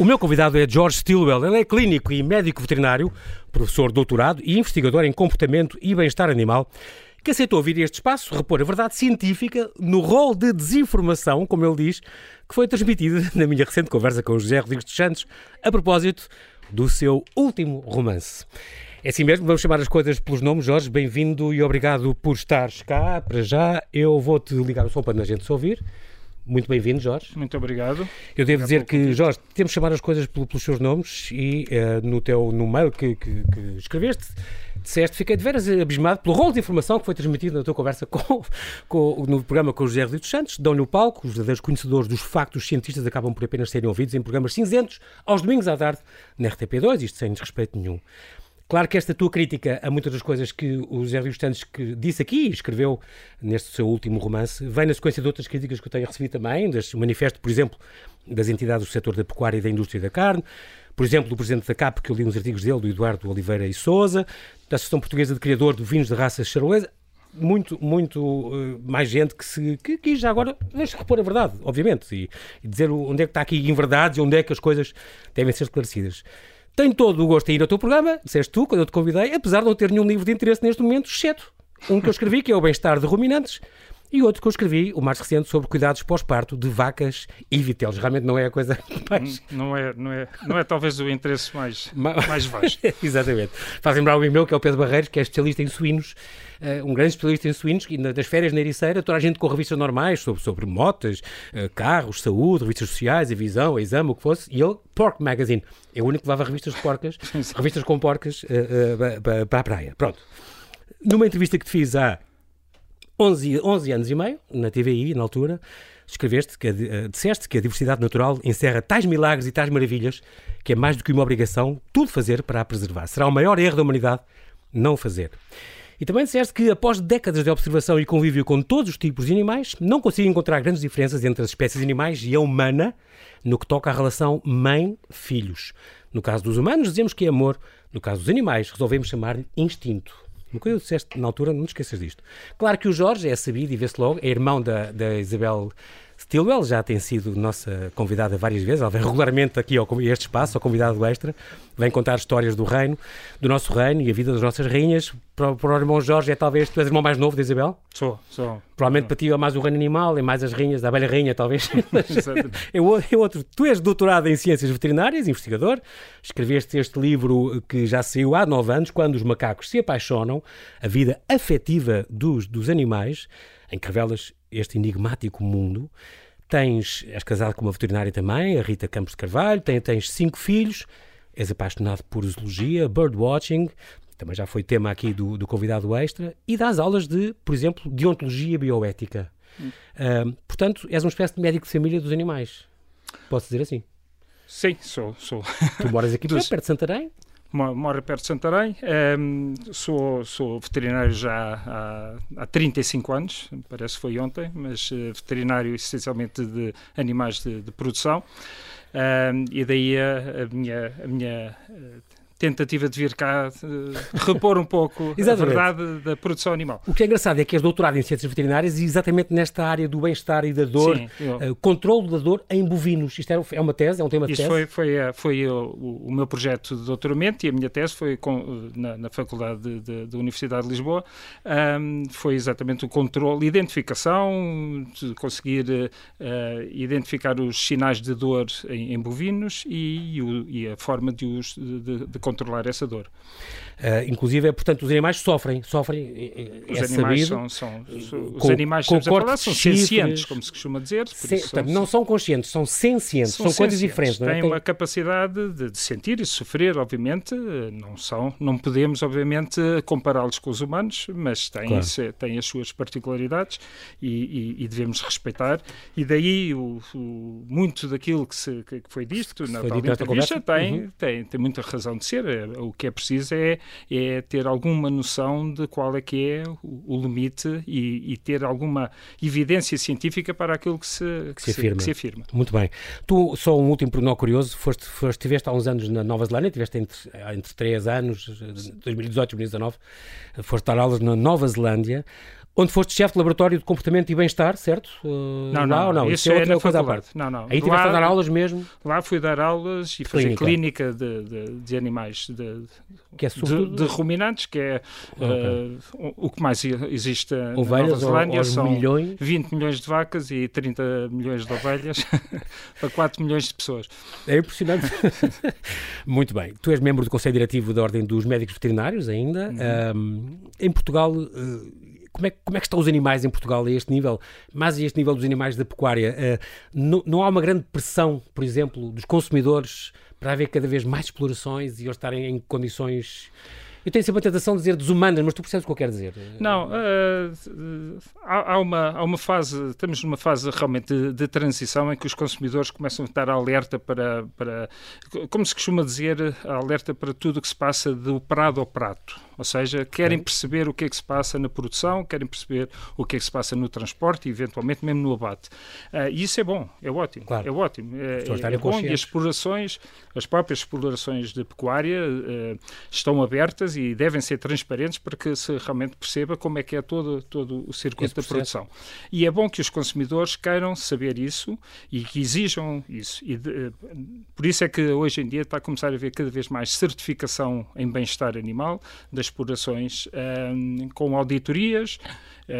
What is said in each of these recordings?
O meu convidado é George Stilwell. Ele é clínico e médico veterinário, professor doutorado e investigador em comportamento e bem-estar animal, que aceitou vir a este espaço repor a verdade científica no rol de desinformação, como ele diz, que foi transmitida na minha recente conversa com o José Rodrigues dos Santos, a propósito do seu último romance. É assim mesmo, vamos chamar as coisas pelos nomes. Jorge, bem-vindo e obrigado por estares cá. Para já, eu vou-te ligar o som para a gente se ouvir. Muito bem-vindo, Jorge. Muito obrigado. Eu devo dizer que, Jorge, temos de chamar as coisas pelos seus nomes e uh, no teu no mail que, que, que, escreveste, disseste, fiquei de veras abismado pelo rol de informação que foi transmitido na tua conversa com, com no programa com o José Rodrigues Santos. Dão-lhe o palco, os verdadeiros conhecedores dos factos cientistas acabam por apenas serem ouvidos em programas cinzentos aos domingos à tarde na RTP2, isto sem desrespeito nenhum. Claro que esta tua crítica a muitas das coisas que o José Rios Santos que disse aqui e escreveu neste seu último romance vem na sequência de outras críticas que eu tenho recebido também, das manifesto, por exemplo, das entidades do setor da pecuária e da indústria da carne, por exemplo, do presidente da CAP, que eu li uns artigos dele, do Eduardo Oliveira e Souza, da Associação Portuguesa de Criador de Vinhos de Raça Charolesa, muito, muito uh, mais gente que se que, que já agora deixa repor a verdade, obviamente, e, e dizer onde é que está aqui em verdade e onde é que as coisas devem ser esclarecidas. Tenho todo o gosto em ir ao teu programa, disseste tu, quando eu te convidei, apesar de não ter nenhum livro de interesse neste momento, exceto um que eu escrevi, que é o Bem-Estar de Ruminantes, e outro que eu escrevi, o mais recente, sobre cuidados pós-parto de vacas e vitelos. Realmente não é a coisa mais... Não é, não é, não é talvez o interesse mais, mais vasto. Exatamente. Faz lembrar o meu, que é o Pedro Barreiros, que é especialista em suínos, uh, um grande especialista em suínos, e nas férias na Ericeira, toda a gente com revistas normais sobre, sobre motas, uh, carros, saúde, revistas sociais, a visão, a exame, o que fosse, e ele, Pork Magazine, é o único que levava revistas de porcas, revistas com porcas uh, para a praia. Pronto. Numa entrevista que te fiz há 11, 11 anos e meio, na TVI, na altura, escreveste, que, uh, disseste que a diversidade natural encerra tais milagres e tais maravilhas que é mais do que uma obrigação tudo fazer para a preservar. Será o maior erro da humanidade não fazer. E também disseste que, após décadas de observação e convívio com todos os tipos de animais, não consigo encontrar grandes diferenças entre as espécies animais e a humana no que toca à relação mãe-filhos. No caso dos humanos, dizemos que é amor. No caso dos animais, resolvemos chamar-lhe instinto. Uma coisa que disseste na altura, não te esqueças disto. Claro que o Jorge é sabido e vê-se logo, é irmão da, da Isabel Stilwell, já tem sido nossa convidada várias vezes, ela vem regularmente aqui ao este espaço, ao convidado extra, vem contar histórias do reino, do nosso reino e a vida das nossas rainhas. Para, para o irmão Jorge é talvez, tu és o irmão mais novo da Isabel? Sou, sou. Provavelmente para ti é mais o reino animal, é mais as rainhas, da abelha rainha talvez. é, é outro. Tu és doutorado em ciências veterinárias, investigador, escreveste este livro que já saiu há nove anos, quando os macacos se apaixonam, a vida afetiva dos, dos animais, em que revelas este enigmático mundo. Tens, és casado com uma veterinária também, a Rita Campos de Carvalho, tens, tens cinco filhos, és apaixonado por zoologia, birdwatching, também já foi tema aqui do, do convidado extra, e dás aulas de, por exemplo, de ontologia bioética. Hum. Uh, portanto, és uma espécie de médico de família dos animais. Posso dizer assim? Sim, sou. sou. Tu moras aqui Dos... perto de Santarém? Moro perto de Santarém, um, sou, sou veterinário já há, há 35 anos, parece que foi ontem, mas uh, veterinário essencialmente de animais de, de produção, um, e daí a, a minha, a minha uh, tentativa de vir cá uh, repor um pouco a verdade da produção animal. O que é engraçado é que és doutorado em ciências veterinárias e exatamente nesta área do bem-estar e da dor, Sim, eu... uh, controle da dor em bovinos. Isto é uma tese, é um tema de Isto tese? foi, foi, eh, foi o, o, meu projeto de doutoramento e a minha tese foi com, na, na Faculdade da Universidade de Lisboa. Um, foi exatamente o controle, identificação, de conseguir uh, identificar os sinais de dor em, em bovinos e, e, a forma de os de, de controlar essa dor. Uh, inclusive, é, portanto, os animais sofrem, sofrem os é animais sabido, são, são, com, os animais com falar, são sencientes, como se costuma dizer. São, não são conscientes, são sencientes, são, são coisas diferentes. Têm é? uma capacidade de, de, sentir e sofrer, obviamente, não são, não podemos, obviamente, compará-los com os humanos, mas têm, claro. se, têm as suas particularidades e, e, e devemos respeitar. E daí o, o, muito daquilo que, se, que foi dito na tal entrevista tem, uhum. tem, tem muita razão de ser. O que é preciso é é ter alguma noção de qual é que é o, o limite e, e, ter alguma evidência científica para aquilo que se, que, se, afirma. que se, afirma. Muito bem. Tu, só um último pormenor curioso, foste, foste, estiveste há uns anos na Nova Zelândia, estiveste entre, entre 3 anos, 2018 e 2019, foste dar aulas na Nova Zelândia, Onde foste chefe de laboratório de comportamento e bem-estar, certo? Uh, não, não, não? Isso, isso é, outra coisa à parte. Não, não. Aí tiveste a dar aulas mesmo? Lá fui dar aulas e fazer clínica, clínica de, de, de, animais, de, que é de, de, ruminantes, que é okay. uh, o que mais existe Ovelhas na Nova Zelândia. São milhões? 20 milhões de vacas e 30 milhões de ovelhas para 4 milhões de pessoas. É impressionante. Muito bem. Tu és membro do Conselho Diretivo da Ordem dos Médicos Veterinários ainda. Uhum. Um, em Portugal, uh, como é, como é que estão os animais em Portugal a este nível, mas a este nível dos animais da pecuária? Uh, não, não há uma grande pressão, por exemplo, dos consumidores para haver cada vez mais explorações e eles estarem em condições eu tenho sempre a tentação de dizer desumanas, mas tu percebes o que eu quero dizer. Não, uh, há, há, uma, há uma fase, estamos numa fase realmente de, de, transição em que os consumidores começam a estar alerta para, para, como se costuma dizer, alerta para tudo o que se passa do prado ao prato. Ou seja, querem perceber o que é que se passa na produção, querem perceber o que é que se passa no transporte e, eventualmente, mesmo no abate. Uh, e isso é bom, é ótimo. Claro. É ótimo. É, é, é bom e as explorações, as próprias explorações de pecuária uh, estão abertas e devem ser transparentes para que se realmente perceba como é que é todo, todo o circuito da produção. E é bom que os consumidores queiram saber isso e que exijam isso. E de, uh, por isso é que hoje em dia está a começar a haver cada vez mais certificação em bem-estar animal das explorações um, com auditorias,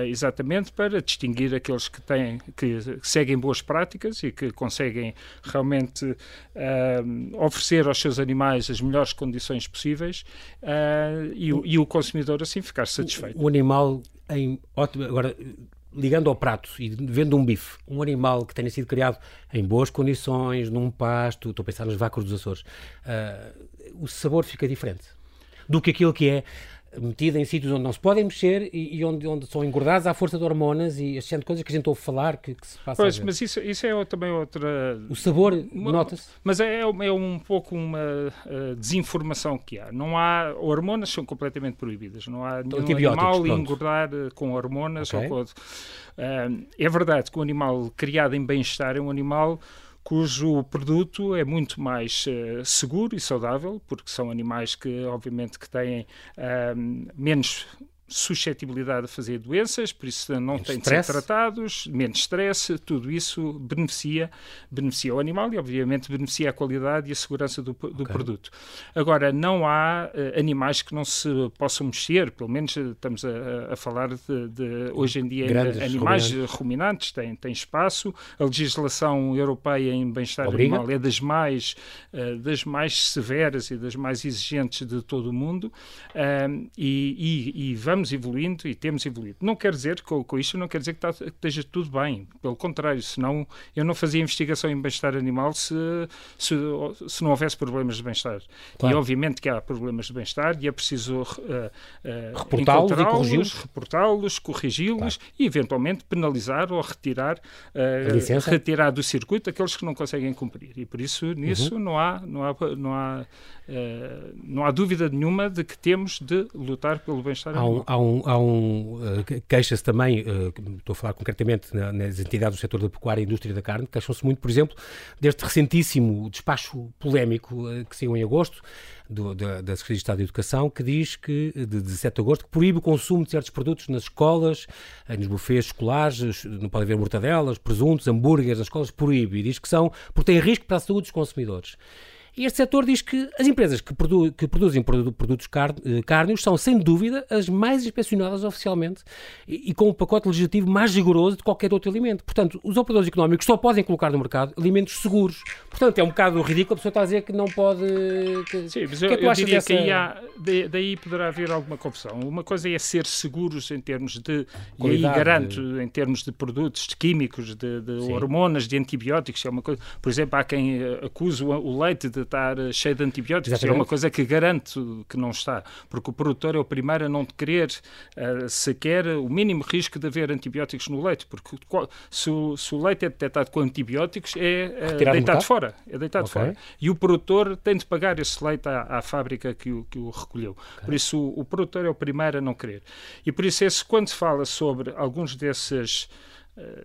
exatamente para distinguir aqueles que têm que seguem boas práticas e que conseguem realmente uh, oferecer aos seus animais as melhores condições possíveis uh, e, e, o consumidor assim ficar satisfeito. O, o animal em ótimo agora ligando ao prato e vendo um bife, um animal que tenha sido criado em boas condições, num pasto, estou a pensar nos vacos dos Açores, uh, o sabor fica diferente do que aquilo que é metida em sítios onde não se podem mexer e, e, onde, onde são engordados à força de hormonas e as coisas que a gente ouve falar que, que se passa Pois, mas isso, isso é também outra... O sabor, nota-se? Mas é, é um pouco uma uh, desinformação que há. Não há... Hormonas são completamente proibidas. Não há nenhum animal pronto. engordar uh, com hormonas. Okay. Ou com, uh, é verdade que o animal criado em bem-estar é um animal cujo produto é muito mais uh, seguro e saudável, porque são animais que, obviamente, que têm uh, menos suscetibilidade a fazer doenças, por isso não menos têm stress. de ser tratados, menos stress, tudo isso beneficia, beneficia o animal e, obviamente, beneficia a qualidade e a segurança do, do okay. produto. Agora, não há uh, animais que não se possam mexer, pelo menos eh, estamos a, a falar de, de, hoje em dia, Grandes animais ruminantes, ruminantes têm, têm espaço, a legislação europeia em bem-estar animal é das mais, uh, das mais severas e das mais exigentes de todo o mundo uh, e, e, e vamos estamos evoluindo e temos evoluído. Não quer dizer, com, com isto, não quer dizer que, está, que esteja tudo bem. Pelo contrário, senão eu não fazia investigação em bem-estar animal se, se, se, não houvesse problemas de bem-estar. Claro. E obviamente que há problemas de bem-estar e é preciso uh, uh, reportá-los, corrigi-los, reportá-los, corrigi-los claro. e eventualmente penalizar ou retirar, uh, retirar do circuito aqueles que não conseguem cumprir. E por isso nisso uhum. não há, não há, não há, não há dúvida nenhuma de que temos de lutar pelo bem-estar animal há um, há um uh, queixa-se também, uh, estou a falar concretamente nas entidades do setor da pecuária e indústria da carne, queixam-se muito, por exemplo, deste recentíssimo despacho polémico uh, que saiu em agosto, do, da, da Secretaria de Estado da Educação, que diz que, de 17 de agosto, que proíbe o consumo de certos produtos nas escolas, nos bufês escolares, não pode haver mortadelas, presuntos, hambúrgueres nas escolas, proíbe, e diz que são, porque tem risco para a saúde dos consumidores. E este setor diz que as empresas que, produ que produzem produtos car eh, cárneos são, sem dúvida, as mais inspecionadas oficialmente e, e, com o pacote legislativo mais rigoroso de qualquer outro alimento. Portanto, os operadores económicos só podem colocar no mercado alimentos seguros. Portanto, é um bocado ridículo a pessoa estar a dizer que não pode... Que, Sim, mas eu, que é que eu diria dessa... que aí há, daí poderá haver alguma confusão. Uma coisa é ser seguros em termos de... Qualidade. E aí garanto, em termos de produtos, de químicos, de, de hormonas, de antibióticos. É uma coisa, por exemplo, há quem eh, acusa o leite de estar eh, cheio de antibióticos. Exatamente. É uma coisa que garanto que não está, porque o produtor é o primeiro a não querer uh, sequer o mínimo risco de haver antibióticos no leite, porque se o, se o leite é detectado com antibióticos, é uh, deitado fora. É deitado okay. fora. E o produtor tem de pagar esse leite à, à fábrica que o, que o recolheu. Okay. Por isso, o, o, produtor é o primeiro a não querer. E por isso, esse, quando se fala sobre alguns desses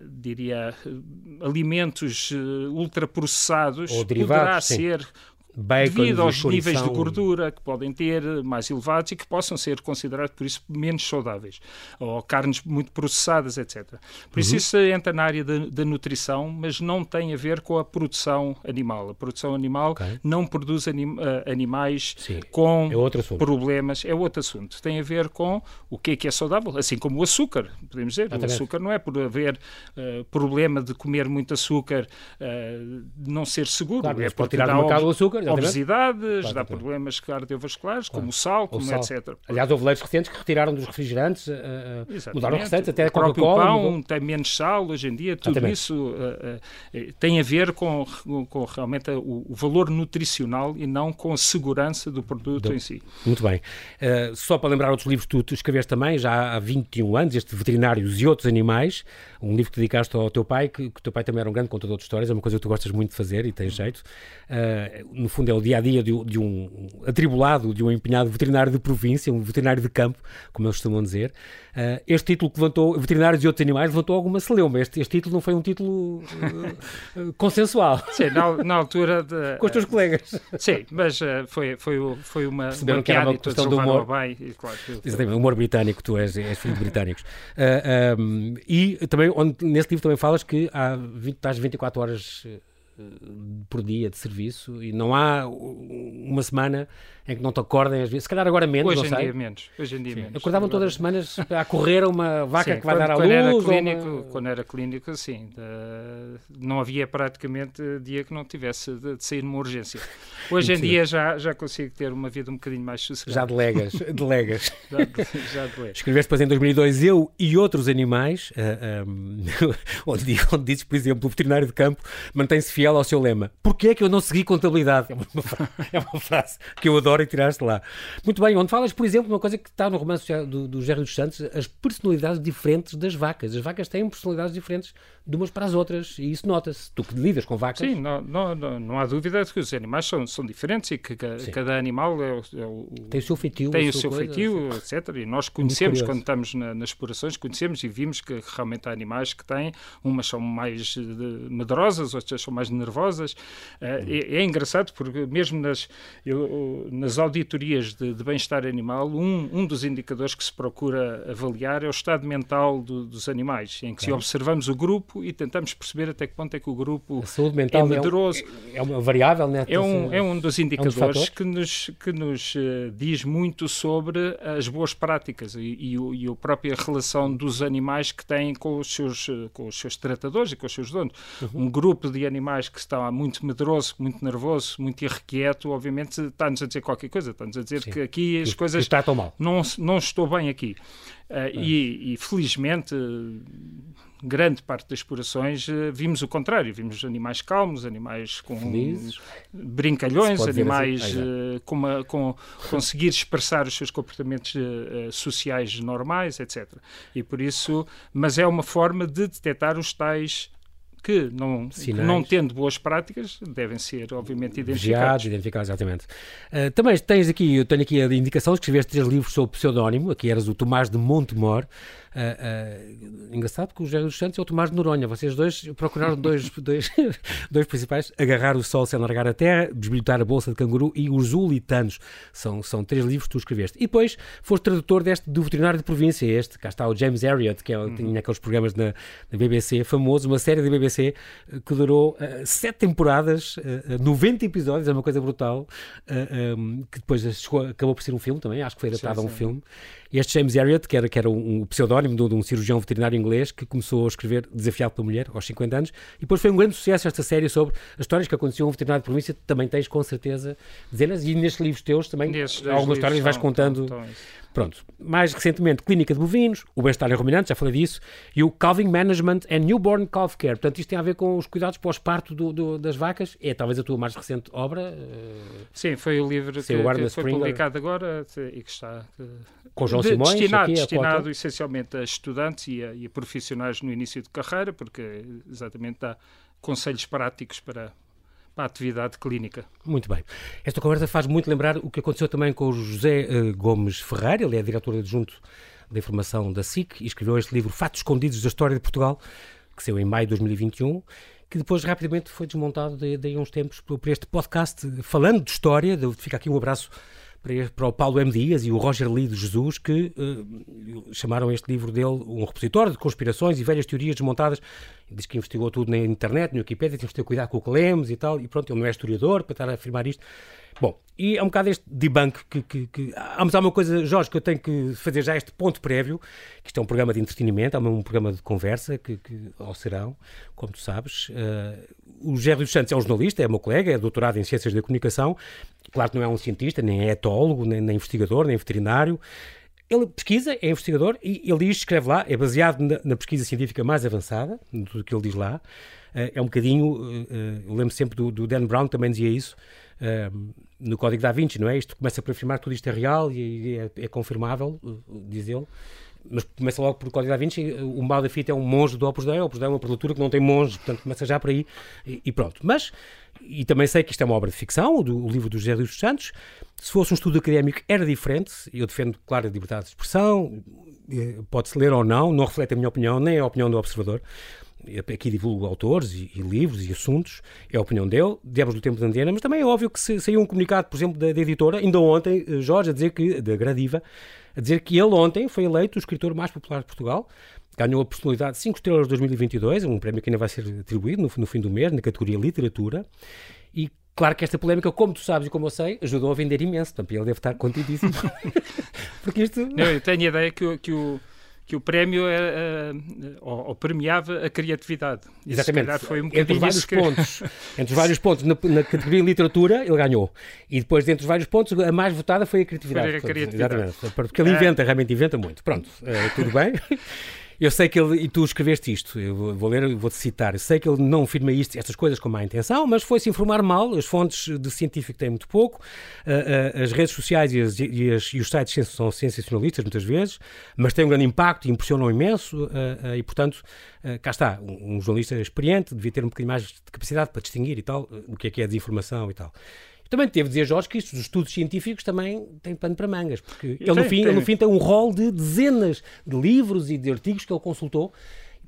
diria, uh, alimentos uh, ultraprocessados, poderá sim. ser Bacon, devido aos níveis de gordura que podem ter mais elevados e que possam ser considerados, por isso, menos saudáveis, ou carnes muito processadas, etc. Por isso, uhum. isso entra na área da, nutrição, mas não tem a ver com a produção animal. A produção animal okay. não produz anim, uh, animais Sim. com é problemas, é outro assunto. Tem a ver com o que é que é saudável, assim como o açúcar, podemos dizer. Exatamente. O açúcar não é por haver uh, problema de comer muito açúcar, uh, não ser seguro. Claro, é por tirar do mercado o açúcar obesidades, claro, dá problemas cardiovasculares, claro. como o sal, como o sal. etc. Aliás, houve leis recentes que retiraram dos refrigerantes, uh, uh, mudaram receitas, até a Coca-Cola. O pão tem menos sal hoje em dia, tudo Exatamente. isso uh, tem a ver com, com realmente o, o, valor nutricional e não com a segurança do produto do... em si. Muito bem. só para lembrar outros livros que tu, tu escreveste também, já há 21 anos, este Veterinários e Outros Animais, um livro que dedicaste ao teu pai, que, que o teu pai também era um grande contador de histórias, é uma coisa que tu gostas muito de fazer e tens jeito. no fundo, é o dia a dia de, de, um atribulado, de um empenhado veterinário de província, um veterinário de campo, como eles costumam dizer. Uh, este título que levantou, Veterinários e Outros Animais, levantou alguma celeuma. Este, este título não foi um título uh, consensual. Sim, na, na altura. De, Com os teus colegas. Sim, mas foi, foi, foi uma. Perceberam uma que era uma questão do humor. Bem, e, claro, Exatamente, humor britânico, tu és, és filho de britânicos. Um, e também, onde, nesse livro também falas que há 20, estás 24 horas por dia de serviço e não há uma semana em que não te acordem às vezes, se calhar agora menos, Hoje não em sei. dia menos. Hoje em dia menos. Acordavam todas as semanas a correr uma vaca sim, que vai quando, dar à quando luz? Era clínico, uma... Quando era clínico, sim. De, não havia praticamente dia que não tivesse de, de sair numa urgência. Hoje em dia já, já consigo ter uma vida um bocadinho mais sossegada. Já delegas. delegas. já, já delegas. Escreveste depois em 2002 Eu e Outros Animais, uh, eh, um, ehm, onde, onde dizes, por exemplo, o veterinário de campo mantém-se fiel ao seu lema. Porquê é que eu não segui contabilidade? É uma, é uma frase que eu adoro e tiraste lá. Muito bem, onde falas, por exemplo, uma coisa que está no romance do, do Gerry dos Santos, as personalidades diferentes das vacas. As vacas têm personalidades diferentes de umas para as outras e isso nota-se. Tu que lidas com vacas. Sim, não, não, não, há dúvida de que os animais são, são diferentes e que, cada animal é, é o, tem o seu feitio, tem o seu coisa, feitio etc. E nós conhecemos, quando estamos na, nas explorações, conhecemos e vimos que realmente há animais que têm, umas são mais de, medrosas, outras são mais nervosas. É, é, engraçado porque mesmo nas, eu, nas auditorias de, de bem-estar animal, um, um dos indicadores que se procura avaliar é o estado mental do, dos animais, em que se observamos o grupo e tentamos perceber até que ponto é que o grupo a saúde mental é medroso. É, um, é uma variável, né? É um, é um dos indicadores é um que nos, que nos uh, diz muito sobre as boas práticas e, e, o, e a própria relação dos animais que têm com os seus, uh, com os seus tratadores e com os seus donos. Uhum. Um grupo de animais que está muito medroso, muito nervoso, muito irrequieto, obviamente está-nos a dizer qualquer coisa, está-nos a dizer Sim. que aqui as coisas está tão mal. Não, não estou bem aqui. Uh, e, e, felizmente, grande parte das explorações uh, vimos o contrário. Vimos animais calmos, animais com Felizes. brincalhões, animais assim. uh, com, uma, com conseguir expressar os seus comportamentos sociais normais, etc. E por isso, mas é uma forma de detectar os tais que, não, não tendo boas práticas, devem ser, obviamente, identificados. Vigiados, identificados, exatamente. Uh, também tens aqui, eu tenho aqui a indicação, escreveste três livros sob pseudónimo, aqui eras o Tomás de Montemor, Uh, uh, engraçado porque o José dos Santos e o Tomás de Noronha, vocês dois procuraram dois, dois, dois principais, agarrar o sol sem largar a terra, desbilhotar a bolsa de canguru e os ulitanos. São, são três livros que tu escreveste. E depois foste tradutor deste do veterinário de província, este, cá está o James Herriot, que é, uhum. tinha aqueles programas na, na, BBC, famoso, uma série da BBC eh, que durou uh, sete temporadas, uh, 90 episódios, é uma coisa brutal, um, que depois chegou, acabou por ser um filme também, acho que foi adaptado sim, a um filme. Este James Herriot, que era, que era um, um pseudónimo de, de, um cirurgião veterinário inglês que começou a escrever Desafiado pela Mulher aos 50 anos e depois foi um grande sucesso esta série sobre as histórias que aconteciam a um veterinário de província. Também tens com certeza dezenas e nestes livros teus também algumas histórias vais contando. Estão, estão Pronto. Mais recentemente, Clínica de Bovinos, o Bem-Estar em Ruminantes, já falei disso, e o Calving Management and Newborn Calf Care. Portanto, isto tem a ver com os cuidados pós-parto das vacas. É talvez a tua mais recente obra. Uh... Sim, foi o livro que, que foi publicado agora e que está... com João de, Simões, destinado, destinado essencialmente a estudantes e a, e a profissionais no início de carreira, porque exatamente dá conselhos práticos para a atividade clínica. Muito bem. Esta conversa faz muito lembrar o que aconteceu também com o José uh, Gomes Ferreira, ele é diretor adjunto da informação da SIC e escreveu este livro Fatos Escondidos da História de Portugal, que saiu em maio de 2021 que depois rapidamente foi desmontado daí a uns tempos por, por este podcast falando de história. De, fica aqui um abraço para, para o Paulo M. Dias e o Roger Lee de Jesus, que uh, chamaram este livro dele um repositório de conspirações e velhas teorias desmontadas. Diz que investigou tudo na internet, no Wikipedia, temos que ter cuidado com o que lemos e tal, e pronto, ele não é historiador para estar a afirmar isto. Bom, e é um bocado este debunk que, que, que... Ah, mas há uma coisa, Jorge, que eu tenho que fazer já este ponto prévio, que isto é um programa de entretenimento, é um programa de conversa, que, que ao serão, como tu sabes. Uh, o Gerry dos Santos é um jornalista, é meu colega, é doutorado em Ciências da Comunicação, claro que não é um cientista, nem é etólogo, nem, nem investigador, nem veterinário, ele pesquisa, é investigador e ele diz, escreve lá, é baseado na, na pesquisa científica mais avançada do que ele diz lá. Uh, é um bocadinho, eu lembro sempre do, do, Dan Brown, também dizia isso, no Código da Vinci, não é? Isto começa por afirmar que tudo isto é real e é, é confirmável, diz ele. Mas começa logo por Código da Vinci. O mal da fita é um monge do Opus Dei. O Opus Dei é uma prelatura que não tem monge, portanto começa já por aí e, e pronto. Mas e também sei que isto é uma obra de ficção, o, do, o livro do José dos Santos. Se fosse um estudo académico, era diferente. Eu defendo, claro, a liberdade de expressão, eh, pode-se ler ou não, não reflete a minha opinião, nem a opinião do observador. Aqui divulgo autores e, e, livros e assuntos, é a opinião dele, Diabos do Tempo de Antena, mas também é óbvio que saiu um comunicado, por exemplo, da, da, editora, ainda ontem, eh, Jorge, a dizer que, da Gradiva, a dizer que ele ontem foi eleito o escritor mais popular de Portugal, ganhou a personalidade 5 estrelas de 2022, um prémio que ainda vai ser atribuído no, no fim do mês, na categoria Literatura. E Claro que esta polémica, como tu sabes e como eu sei, ajudou a vender imenso. Portanto, ele deve estar contidíssimo. Porque isto... Não, eu tenho a ideia que, o, que o, que o prémio é, ou, ou, premiava a criatividade. Exatamente. Foi um entre, vários que... pontos, entre os vários pontos, na, na, categoria literatura, ele ganhou. E depois, dentre os vários pontos, a mais votada foi a criatividade. Foi a criatividade. Exatamente. Porque ele inventa, realmente inventa muito. Pronto, é, tudo bem. Eu sei que ele, e tu escreveste isto, eu vou ler, vou-te citar, eu sei que ele não afirma isto, estas coisas com má intenção, mas foi-se informar mal, as fontes de científico têm muito pouco, uh, uh, as redes sociais e, as, e, as, e, os sites são sensacionalistas muitas vezes, mas têm um grande impacto e impressionam imenso, uh, e portanto, cá está, um, um, jornalista experiente devia ter um bocadinho mais de capacidade para distinguir e tal, o que é que é desinformação e tal. Também teve de dizer, Jorge, que isto, os estudos científicos também têm pano para mangas, porque ele, no fim, ele, no fim, tem um rol de dezenas de livros e de artigos que ele consultou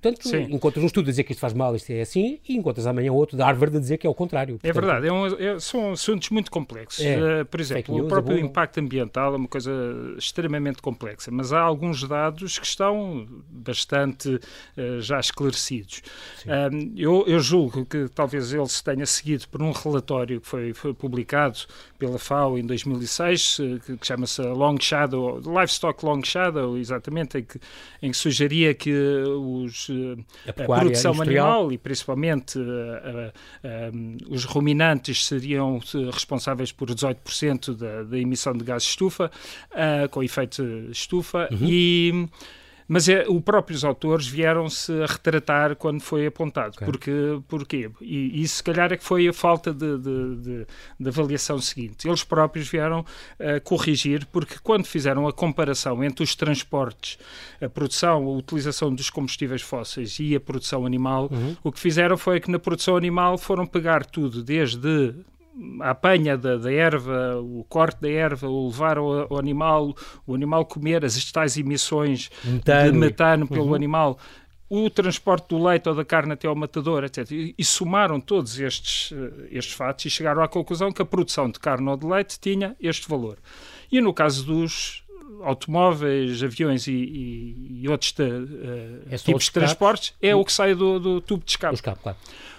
Portanto, Sim. encontras um estudo a dizer que isto faz mal, isto é assim, e encontras amanhã outro da Harvard a dizer que é o contrário. É Portanto, é verdade, é um, é, são assuntos muito complexos. É, uh, por exemplo, news, o próprio é impacto ambiental é uma coisa extremamente complexa, mas há alguns dados que estão bastante uh, já esclarecidos. Uh, eu, eu, julgo que talvez ele se tenha seguido por um relatório que foi, foi publicado pela FAO em 2006, que, que chama-se Long Shadow, Livestock Long Shadow, exatamente, em que, em que sugeria que os a, a produção industrial. animal e principalmente uh, uh, os ruminantes seriam responsáveis por 18% da, da, emissão de gases de estufa, com efeito estufa, uhum. e mas é, os próprios autores vieram-se a retratar quando foi apontado. Okay. Porque, porquê? E isso, se calhar, é que foi a falta de, de, de, de avaliação seguinte. Eles próprios vieram a corrigir, porque quando fizeram a comparação entre os transportes, a produção, a utilização dos combustíveis fósseis e a produção animal, uhum. o que fizeram foi que na produção animal foram pegar tudo, desde a apanha da, da, erva, o corte da erva, o levar ao, ao, animal, o animal comer as tais emissões metano. de metano pelo uhum. animal, o transporte do leite ou da carne até ao matador, etc. E, e somaram todos estes, eh, estes fatos e chegaram à conclusão que a produção de carne ou de leite tinha este valor. E no caso dos automóveis, aviões e, e, e outros uh, é tipos de transportes, é o que sai do, do tubo de escape.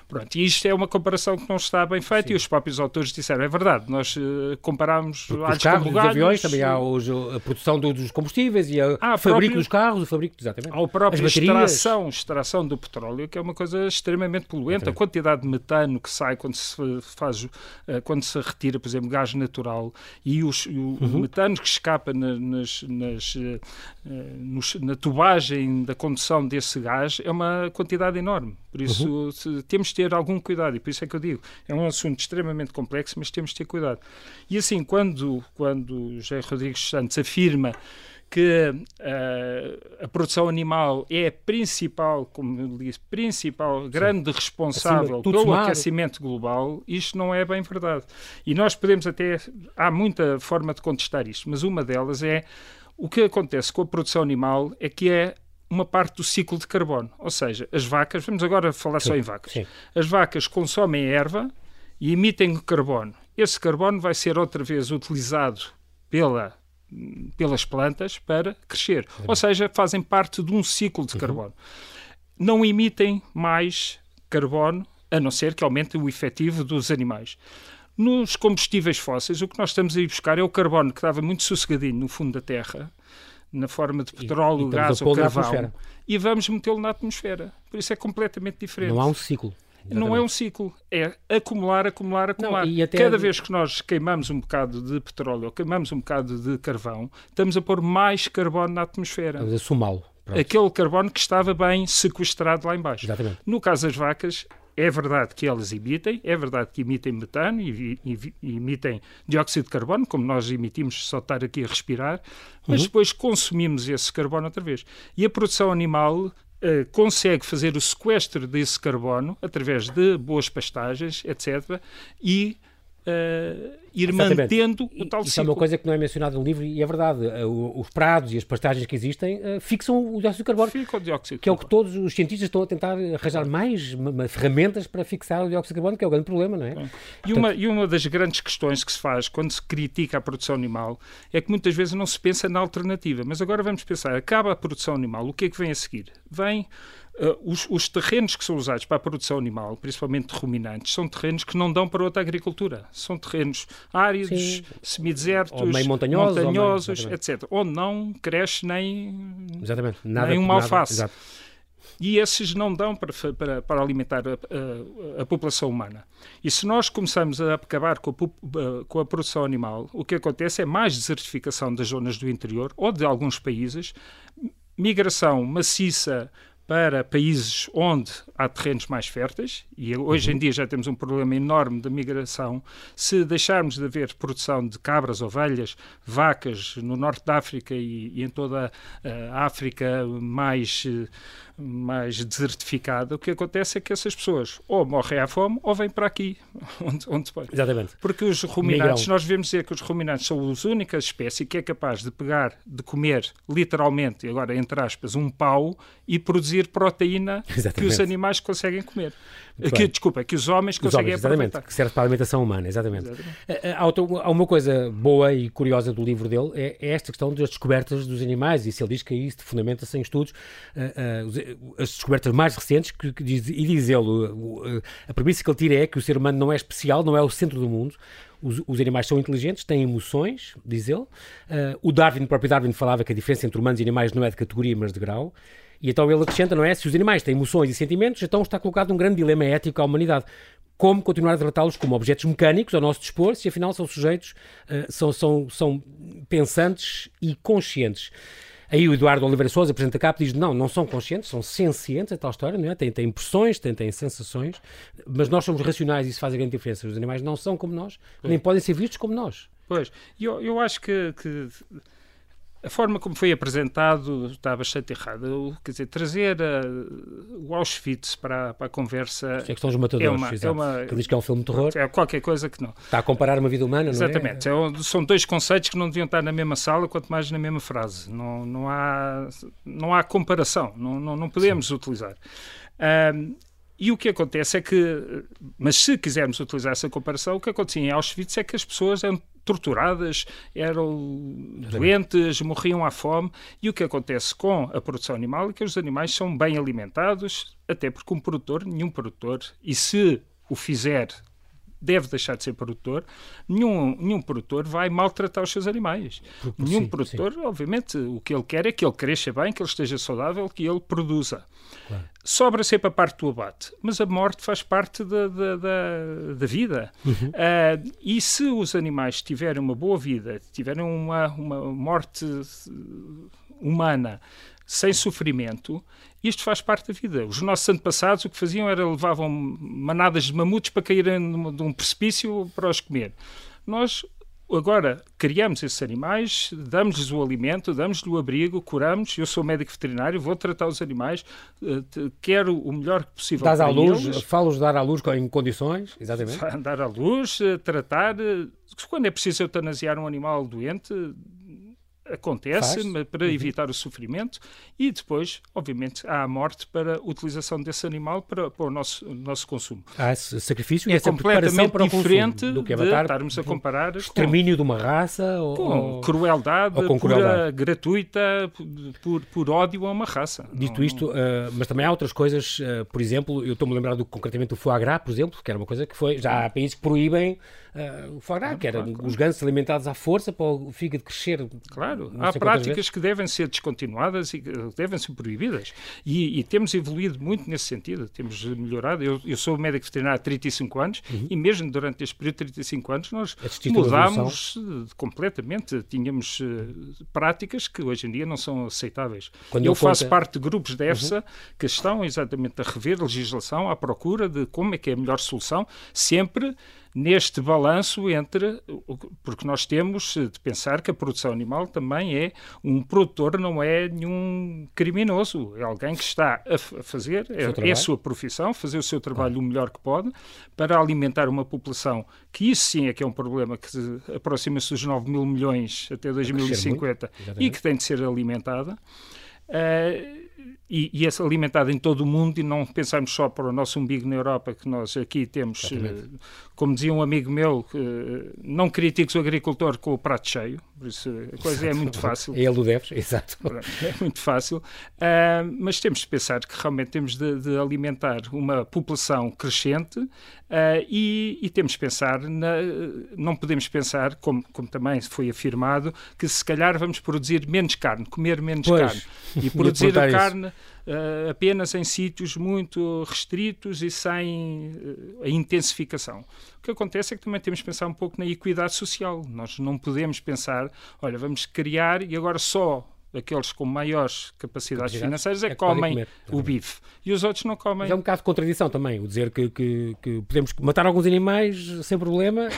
Pronto, e isto é uma comparação que não está bem feita Sim. e os próprios autores disseram, é verdade, nós uh, comparámos os carros, os aviões, também há os, a produção do, dos combustíveis e a fabrico próprio, dos carros, o fabrico, exatamente. Há a própria extração, extração do petróleo, que é uma coisa extremamente poluente. A quantidade de metano que sai quando se faz, uh, quando se retira, por exemplo, gás natural e os, o uhum. metano que escapa na, nas, nas, uh, nos, na tubagem da condução desse gás é uma quantidade enorme. Por isso uhum. temos de ter algum cuidado e por isso é que eu digo, é um assunto extremamente complexo, mas temos de ter cuidado. E assim, quando, quando José Rodrigues Santos afirma que uh, a produção animal é a principal, como eu disse, principal, grande Sim. responsável pelo tomado. aquecimento global, isto não é bem verdade. E nós podemos até, há muita forma de contestar isto, mas uma delas é o que acontece com a produção animal é que é uma parte do ciclo de carbono. Ou seja, as vacas, vamos agora falar sim, só em vacas. Sim. As vacas consomem erva e emitem carbono. Esse carbono vai ser outra vez utilizado pela, pelas plantas para crescer. Uhum. Ou seja, fazem parte de um ciclo de uhum. carbono. Não emitem mais carbono, a não ser que aumente o efetivo dos animais. Nos combustíveis fósseis, o que nós estamos a ir buscar é o carbono que estava muito sossegadinho no fundo da Terra, na forma de petróleo, e, e gás ou carvão, e vamos metê-lo na atmosfera. Por isso é completamente diferente. Não há um ciclo. Exatamente. Não é um ciclo, é acumular, acumular, acumular. Não, Cada vez que nós queimamos um bocado de petróleo ou queimamos um bocado de carvão, estamos a pôr mais carbono na atmosfera. Estamos a somá-lo. Aquele carbono que estava bem sequestrado lá embaixo. Exatamente. No caso das vacas, é verdade que elas emitem, é verdade que emitem metano e, e, e emitem dióxido de carbono, como nós emitimos só estar aqui a respirar, mas uhum. depois consumimos esse carbono outra vez. E a produção animal Uh, consegue fazer o sequestro desse carbono através de boas pastagens, etc., e uh, ir Exatamente. mantendo o tal Isso ciclo. é uma coisa que não é mencionada no livro e é verdade. Uh, os prados e as pastagens que existem uh, fixam o dióxido de carbono. Fica o dióxido Que é o que todos os cientistas estão a tentar arranjar mais ferramentas para fixar o dióxido de carbono, que é o grande problema, não é? E, uma, e uma das grandes questões que se faz quando se critica a produção animal é que muitas vezes não se pensa na alternativa. Mas agora vamos pensar, acaba a produção animal, o que é que vem a seguir? Vem os, os, terrenos que são usados para a produção animal, principalmente de ruminantes, são terrenos que não dão para outra agricultura. São terrenos áridos, semidesertos, montanhosos, montanhosos etc. Onde não cresce nem, exatamente. Nada, nem uma alface. E esses não dão para, para, para alimentar a, a, a, população humana. E se nós começamos a acabar com a, com a produção animal, o que acontece é mais desertificação das zonas do interior ou de alguns países, migração maciça para países onde há terrenos mais férteis, e hoje em uhum. dia já temos um problema enorme de migração. Se deixarmos de haver produção de cabras, ovelhas, vacas no norte da África e, e em toda a África mais mais desertificada, o que acontece é que essas pessoas ou morrem à fome ou vêm para aqui, onde, onde Exatamente. Porque os ruminantes, Miguel. nós devemos dizer que os ruminantes são as únicas espécies que é capaz de pegar, de comer, literalmente, agora entre aspas, um pau e produzir proteína Exatamente. que os animais conseguem comer. Que, desculpa, que os homens os conseguem homens, exatamente, aproveitar. que serve para a alimentação humana, exatamente. exatamente. Eh, eh, há, uma coisa boa e curiosa do livro dele, é, é, esta questão das descobertas dos animais, e se ele diz que isso fundamenta-se em estudos, uh, as descobertas mais recentes, que, que diz, e diz ele, uh, a premissa que ele tira é que o ser humano não é especial, não é o centro do mundo, os, os, animais são inteligentes, têm emoções, diz ele. Uh, o Darwin, o próprio Darwin, falava que a diferença entre humanos e animais não é de categoria, mas de grau. E então ele acrescenta, não é? Se os animais têm emoções e sentimentos, então está colocado um grande dilema ético à humanidade. Como continuar a tratá-los como objetos mecânicos ao nosso dispor, se afinal são sujeitos, uh, são, são, são pensantes e conscientes. Aí o Eduardo Oliveira Souza, apresenta cá, diz não, não são conscientes, são sencientes, a tal história, não é? Têm, têm impressões, têm, têm sensações, mas nós somos racionais e isso faz a grande diferença. Os animais não são como nós, nem podem ser vistos como nós. Pois, eu, eu acho que, que a forma como foi apresentado está bastante errada. Quer dizer, trazer uh, o Auschwitz para, para a conversa. É questão dos matadores, é uma, é uma, que diz que é um filme de terror. É qualquer coisa que não. Está a comparar uma vida humana, não é? Exatamente. é? São dois conceitos que não deviam estar na mesma sala, quanto mais na mesma frase. Não, não, há, não há comparação. Não, não, não podemos Sim. utilizar. Um, e o que acontece é que, mas se quisermos utilizar essa comparação, o que acontecia em Auschwitz é que as pessoas torturadas, eram doentes, morriam à fome. E o que acontece com a produção animal é que os animais são bem alimentados, até porque um produtor, nenhum produtor, e se o fizer deve deixar de ser produtor, nenhum, nenhum produtor vai maltratar os seus animais. Porque, nenhum sim, produtor, sim. obviamente, o que ele quer é que ele cresça bem, que ele esteja saudável, que ele produza. Claro. Sobra sempre a parte do abate, mas a morte faz parte da, da, da, da vida. Uhum. Uh, e se os animais tiverem uma boa vida, tiverem uma, uma morte humana sem sofrimento, isto faz parte da vida. Os nossos antepassados o que faziam era levavam manadas de mamutos para caírem de um precipício para os comer. Nós agora criamos esses animais, damos-lhes o alimento, damos-lhes o abrigo, curamos. Eu sou médico veterinário, vou tratar os animais, eh, quero o melhor possível Dás à luz, eles. Falo-os dar à luz em condições, exatamente. Dar à luz, eh, tratar. Eh, quando é preciso eutanasiar um animal doente, acontece Faz. para uhum. evitar o sofrimento e depois, obviamente, há a morte para a utilização desse animal para, para o nosso, nosso consumo. Há esse sacrifício é essa completamente para diferente do que é de estarmos a comparar extermínio com, de uma raça ou, com crueldade ou com crueldade. gratuita por, por ódio a uma raça. Dito não, isto, uh, mas também há outras coisas, uh, por exemplo, eu estou-me a lembrar do, concretamente do foie gras, por exemplo, que era uma coisa que foi, já há países que proíbem uh, o foie gras, ah, que era claro, os gansos alimentados à força para o fígado crescer. Claro, há práticas que devem ser descontinuadas e devem ser proibidas. E, e, temos evoluído muito nesse sentido, temos melhorado. Eu, eu sou médico veterinário há 35 anos uhum. e mesmo durante este período de 35 anos nós mudámos completamente. Tínhamos uh, práticas que hoje em dia não são aceitáveis. Quando eu faço conta... parte de grupos da EFSA uhum. que estão exatamente a rever a legislação à procura de como é que é a melhor solução, sempre neste balanço entre. Porque nós temos de pensar que a produção animal também é. Um produtor não é nenhum criminoso, é alguém que está a, fazer, é, é, a sua profissão, fazer o seu trabalho claro. o melhor que pode para alimentar uma população que isso sim é que é um problema que aproxima-se dos 9 mil milhões até 2050 e que tem de ser alimentada. Uh, e, e essa alimentada em todo o mundo e não pensarmos só para o nosso umbigo na Europa, que nós aqui temos, uh, como dizia um amigo meu, uh, não critiques o agricultor com o prato cheio, por isso a coisa é muito fácil. É ele o deves, exato. É muito fácil, uh, mas temos de pensar que realmente temos de, de alimentar uma população crescente e, e, temos de pensar, na, não podemos pensar, como, como também foi afirmado, que se calhar vamos produzir menos carne, comer menos pois, carne. E produzir a carne uh, apenas em sítios muito restritos e sem uh, a intensificação. O que acontece é que também temos que pensar um pouco na equidade social. Nós não podemos pensar, olha, vamos criar e agora só aqueles com maiores capacidades financeiras é, é que comem comer, o bife e os outros não comem. Mas é um bocado de contradição também, o dizer que, que, que podemos matar alguns animais sem problema.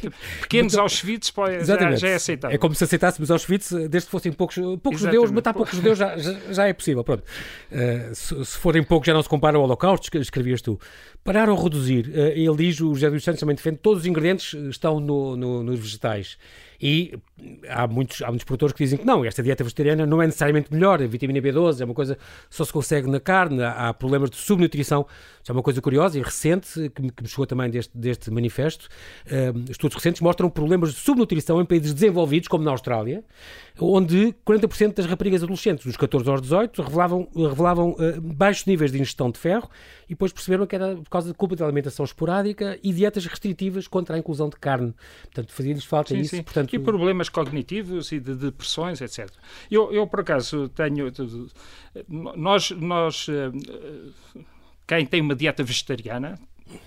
Pequenos Auschwitz pode, já, já, é aceitável. É como se aceitássemos Auschwitz desde que fossem poucos, poucos judeus, matar poucos judeus já, já, já, é possível. Pronto. Uh, se, se, forem poucos já não se compara ao Holocausto, escrevias tu. Parar ou reduzir? Uh, ele diz, o José dos Santos também defende, todos os ingredientes estão no, no, nos vegetais. E há muitos, há muitos produtores que dizem que não, esta dieta vegetariana não é necessariamente melhor, a vitamina B12 é uma coisa só se consegue na carne, há problemas de subnutrição. Isso é uma coisa curiosa e recente, que me, que me chegou também deste, deste manifesto. Uh, estudos recentes mostram problemas de subnutrição em países desenvolvidos, como na Austrália, onde 40% das raparigas adolescentes, dos 14 aos 18, revelavam, revelavam uh, baixos níveis de ingestão de ferro e depois perceberam que era por causa de culpa de alimentação esporádica e dietas restritivas contra a inclusão de carne. Portanto, fazia-lhes falta sim, isso. Sim. Portanto... E problemas cognitivos e de depressões, etc. Eu, eu por acaso, tenho... Nós... nós eh, quem tem uma dieta vegetariana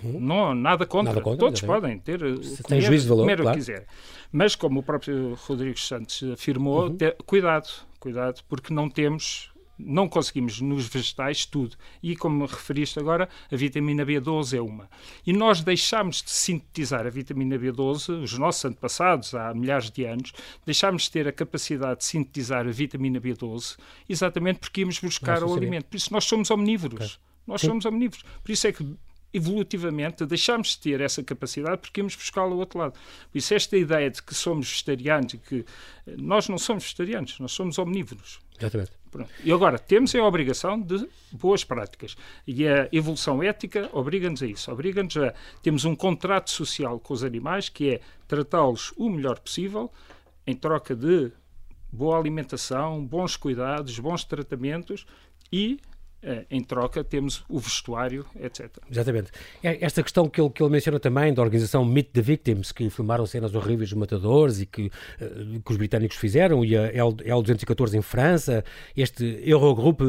Uhum. Não, nada contra. Nada contra Todos podem ter. Se comer, tem juízo de valor, comer claro. o que quiser. Mas, como o próprio Rodrigo Santos afirmou, uhum. ter, cuidado, cuidado, porque não temos não conseguimos nos vegetais tudo. E como referiste agora, a vitamina B12 é uma. E nós deixámos de sintetizar a vitamina B12, os nossos antepassados, há milhares de anos, deixámos de ter a capacidade de sintetizar a vitamina B12 exatamente porque íamos buscar o alimento. Por isso nós somos omnívoros. Okay. Nós somos omnívoros. Por isso é que evolutivamente deixámos de ter essa capacidade porque íamos buscá-la ao outro lado. Por isso, esta ideia de que somos vegetarianos e que eh, nós não somos vegetarianos, nós somos omnívoros. Exatamente. Pronto. E agora, temos a obrigação de boas práticas. E a evolução ética obriga-nos a isso. Obriga-nos a. Temos um contrato social com os animais que é tratá-los o melhor possível em troca de boa alimentação, bons cuidados, bons tratamentos e em troca temos o vestuário, etc. Exatamente. Esta questão que ele, que ele menciona também da organização Meet the Victims, que filmaram cenas horríveis dos matadores e que, eh, que os britânicos fizeram, e a L214 em França, este Eurogroup,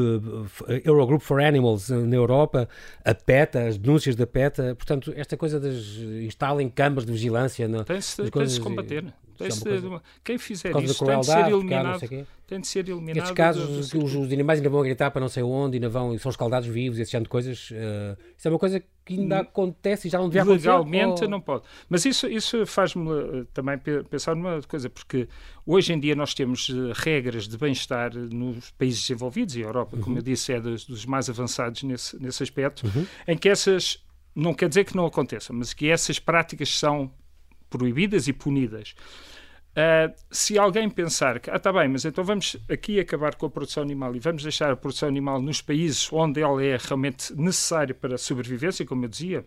eh, Eurogroup for Animals na Europa, a PETA, as denúncias da PETA, portanto, esta coisa das instalem câmaras de vigilância. Tem-se tem de combater. Coisa... Quem fizer isso tem de ser eliminado. Tem de ser eliminado. Estes casos, os, os, animais ainda vão gritar para não sei onde, ainda vão, são escaldados vivos, esse tipo de coisas. Uh, isso é uma coisa que ainda hum. acontece e já não devia acontecer. Legalmente ou... não pode. Mas isso, isso faz-me uh, também pensar numa coisa, porque hoje em dia nós temos uh, regras de bem-estar nos países desenvolvidos, e a Europa, uhum. como eu disse, é dos, dos mais avançados nesse, nesse aspecto, uhum. em que essas, não quer dizer que não aconteçam, mas que essas práticas são proibidas e punidas. Uh, se alguém pensar que, ah, está bem, mas então vamos aqui acabar com a produção animal e vamos deixar a produção animal nos países onde ela é realmente necessária para a sobrevivência, como eu dizia,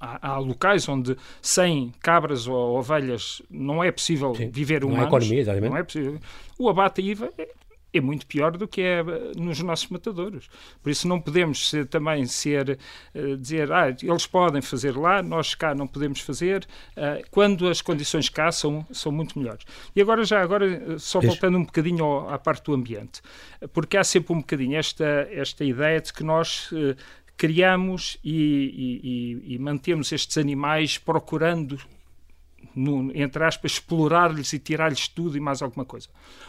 há, há locais onde sem cabras ou ovelhas não é possível Sim, viver humanos. Não é economia, exatamente. Não é possível. O abate IVA é, é muito pior do que é eh, nos nossos matadouros. Por isso não podemos ser, também ser, uh, dizer, ah, eles podem fazer lá, nós cá não podemos fazer, uh, quando as condições cá são, são muito melhores. E agora já, agora, só voltando um bocadinho ao, à parte do ambiente, porque há sempre um bocadinho esta, esta ideia de que nós criamos e, e, e, mantemos estes animais procurando no, entre aspas, explorar-lhes e tirar-lhes tudo e mais alguma coisa.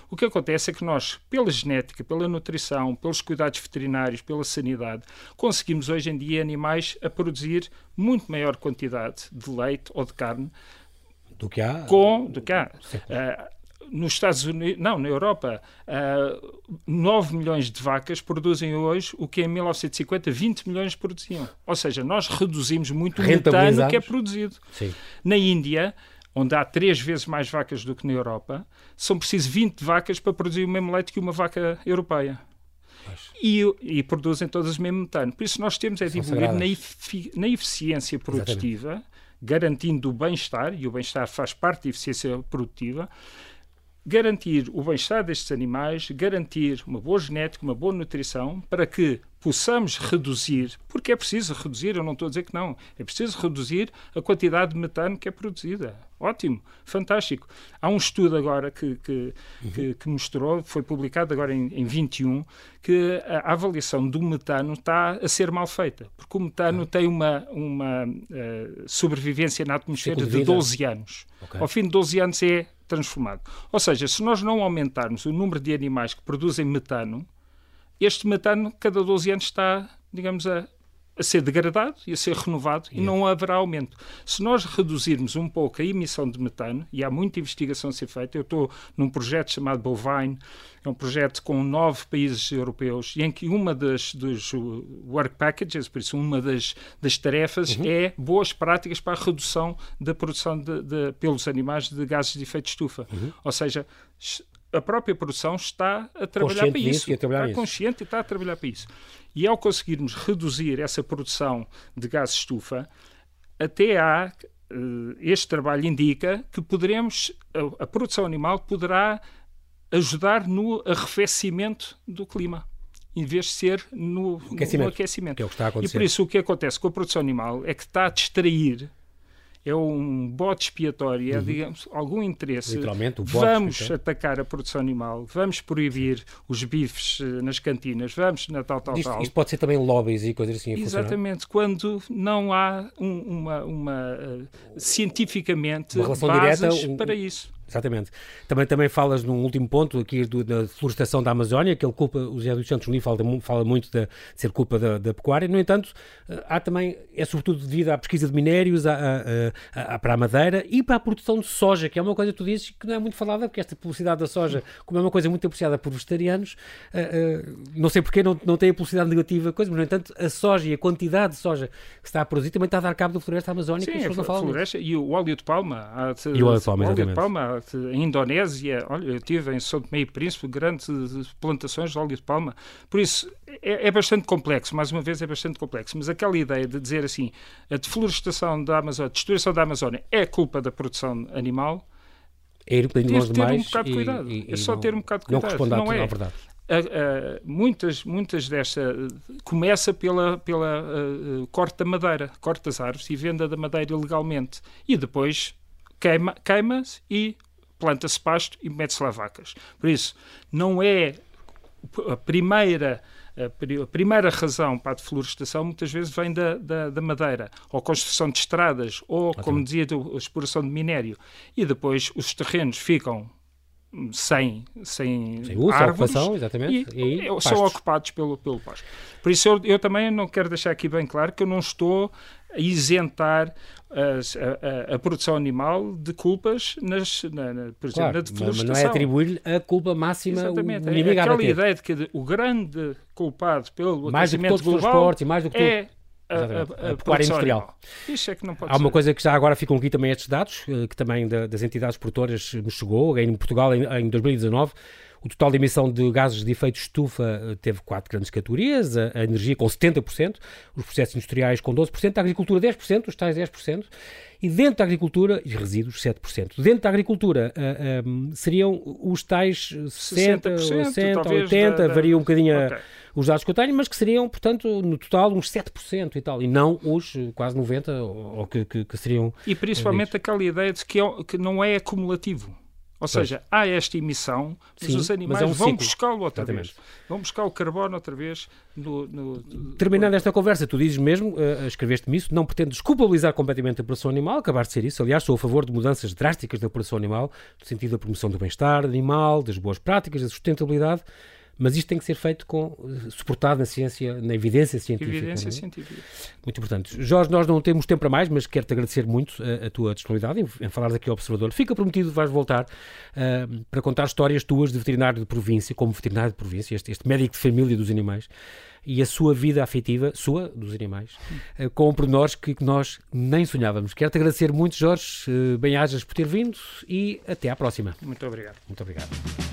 O que acontece é que nós, pela genética, pela nutrição, pelos cuidados veterinários, pela sanidade, conseguimos hoje em dia animais a produzir muito maior quantidade de leite ou de carne do que há. Com, do que há. Uh, nos Estados Unidos, não, na Europa, uh, ah, 9 milhões de vacas produzem hoje o que em 1950 20 milhões produziam. Ou seja, nós reduzimos muito o metano que é produzido. Sim. Na Índia, onde há três vezes mais vacas do que na Europa, são precisas 20 vacas para produzir o mesmo leite que uma vaca europeia. E, e, produzem todas o mesmo metano. Por isso nós temos é evoluir na, na, eficiência produtiva, Exatamente. garantindo o bem-estar, e o bem-estar faz parte da eficiência produtiva, garantir o bem-estar destes animais, garantir uma boa genética, uma boa nutrição, para que possamos reduzir, porque é preciso reduzir, eu não estou a dizer que não, é preciso reduzir a quantidade de metano que é produzida. Ótimo, fantástico. Há um estudo agora que, que, uhum. que, que mostrou, foi publicado agora em, em 21, que a avaliação do metano está a ser mal feita, porque o metano tem uma, uma uh, sobrevivência na atmosfera de 12 anos. Okay. Ao fim de 12 anos é transformado. Ou seja, se nós não aumentarmos o número de animais que produzem metano, este metano, cada 12 anos, está, digamos, a, a ser degradado e a ser renovado e não haverá aumento. Se nós reduzirmos um pouco a emissão de metano, e há muita investigação a ser feita, eu estou num projeto chamado Bovine, é um projeto com nove países europeus, e em que uma das dos work packages, por isso uma das, das tarefas, uhum. é boas práticas para a redução da produção de, de, pelos animais de gases de efeito de estufa. Uhum. Ou seja, a própria produção está a trabalhar para isso. A trabalhar está isso. consciente e está a trabalhar para isso. E ao conseguirmos reduzir essa produção de gás estufa, até há eh, este trabalho indica que poderemos a, a, produção animal poderá ajudar no arrefecimento do clima em vez de ser no aquecimento, no aquecimento. Que é o que está a acontecer. E por isso o que acontece com a produção animal é que está a distrair é um bote expiatório, é, uhum. digamos, algum interesse. Literalmente, o bote Vamos atacar a produção animal, vamos proibir os bifes eh, nas cantinas, vamos na tal, tal, isto, tal. Isto pode ser também lobbies e coisas assim. Exatamente, quando não há um, uma, uma uh, cientificamente uma bases direta, um, para isso. Exatamente. Também, também falas num último ponto aqui do, da florestação da Amazónia, que ele culpa, o José dos Santos Unido fala, fala muito de, de, ser culpa da, da, pecuária. No entanto, eh, há também, é sobretudo devido à pesquisa de minérios, à, à, à, para a madeira e para a produção de soja, que é uma coisa que tu dizes que não é muito falada, porque esta publicidade da soja, como é uma coisa muito apreciada por vegetarianos, uh, uh, não sei porque não, não tem a publicidade negativa, coisa, mas no entanto, a soja e a quantidade de soja que está a produzir também está a dar cabo da floresta amazónica. Sim, a floresta e o óleo de palma. e o óleo de palma, o óleo de palma em Indonésia, olha, eu tive em São Tomé e Príncipe grandes plantações de óleo de palma. Por isso, é, é, bastante complexo, mais uma vez é bastante complexo, mas aquela ideia de dizer assim, a deflorestação da Amazônia, a destruição da Amazónia é culpa da produção animal, é ir bocadinho longe demais. um cuidado. E, e, é só não, ter um bocado de cuidado. Não, não é. verdade. muitas, muitas desta começa pela, pela uh, corte da madeira, corte das árvores e venda da madeira ilegalmente. E depois queima, queima-se e planta-se pasto e mete-se lá vacas. Por isso, não é a primeira a primeira razão para a deflorestação muitas vezes vem da, da, da madeira, ou construção de estradas, ou, como dizia, a exploração de minério. E depois os terrenos ficam sem, sem, sem uso, árvores ocupação, exatamente, e, e são ocupados pelo, pelo pasto. Por isso eu, eu, também não quero deixar aqui bem claro que eu não estou isentar a, a, a produção animal de culpas nas, na, na, por exemplo, claro, na deflorestação. Mas não é atribuir-lhe a culpa máxima Exatamente. O é, aquela ideia de que o grande culpado pelo mais aquecimento global e mais do que é a, a, a, pecuária industrial. Isso é que não pode Há ser. uma coisa que já agora ficam aqui também estes dados, eh, que também da, das entidades produtoras nos chegou, em Portugal em, em 2019 o total de emissão de gases de efeito estufa eh, teve quatro grandes categorias, a, a energia com 70%, os processos industriais com 12%, a agricultura 10%, os tais 10%, e dentro da agricultura, e resíduos 7%. Dentro da agricultura uh, eh, um, eh, seriam os tais 60, 60 80, da, da... varia um bocadinho okay. os dados que eu tenho, mas que seriam, portanto, no total uns 7% e tal, e não os quase 90% ou, que, que, que seriam... E principalmente aquela ideia de que, é, que não é acumulativo. Ou seja, há esta emissão, mas Sim, os animais mas é um vão buscá-lo outra Exatamente. vez. Vão buscar o carbono outra vez. No, no, Terminando esta conversa, tu dizes mesmo, uh, escreveste-me isso, não pretendes culpabilizar completamente a operação animal, acabaste de ser isso. Aliás, sou a favor de mudanças drásticas da operação animal, no sentido da promoção do bem-estar animal, das boas práticas, da sustentabilidade mas isto tem que ser feito com suportado na ciência, na evidência científica. Evidência é? científica. Muito importante. Jorge, nós não temos tempo para mais, mas quero-te agradecer muito a, a tua disponibilidade em, em, falar daqui ao Observador. Fica prometido, vais voltar uh, para contar histórias tuas de veterinário de província, como veterinário de província, este, este médico de família dos animais e a sua vida afetiva, sua, dos animais, uh, com pormenores que, que nós nem sonhávamos. Quero-te agradecer muito, Jorge, bem-ajas por ter vindo e até à próxima. Muito obrigado. Muito obrigado.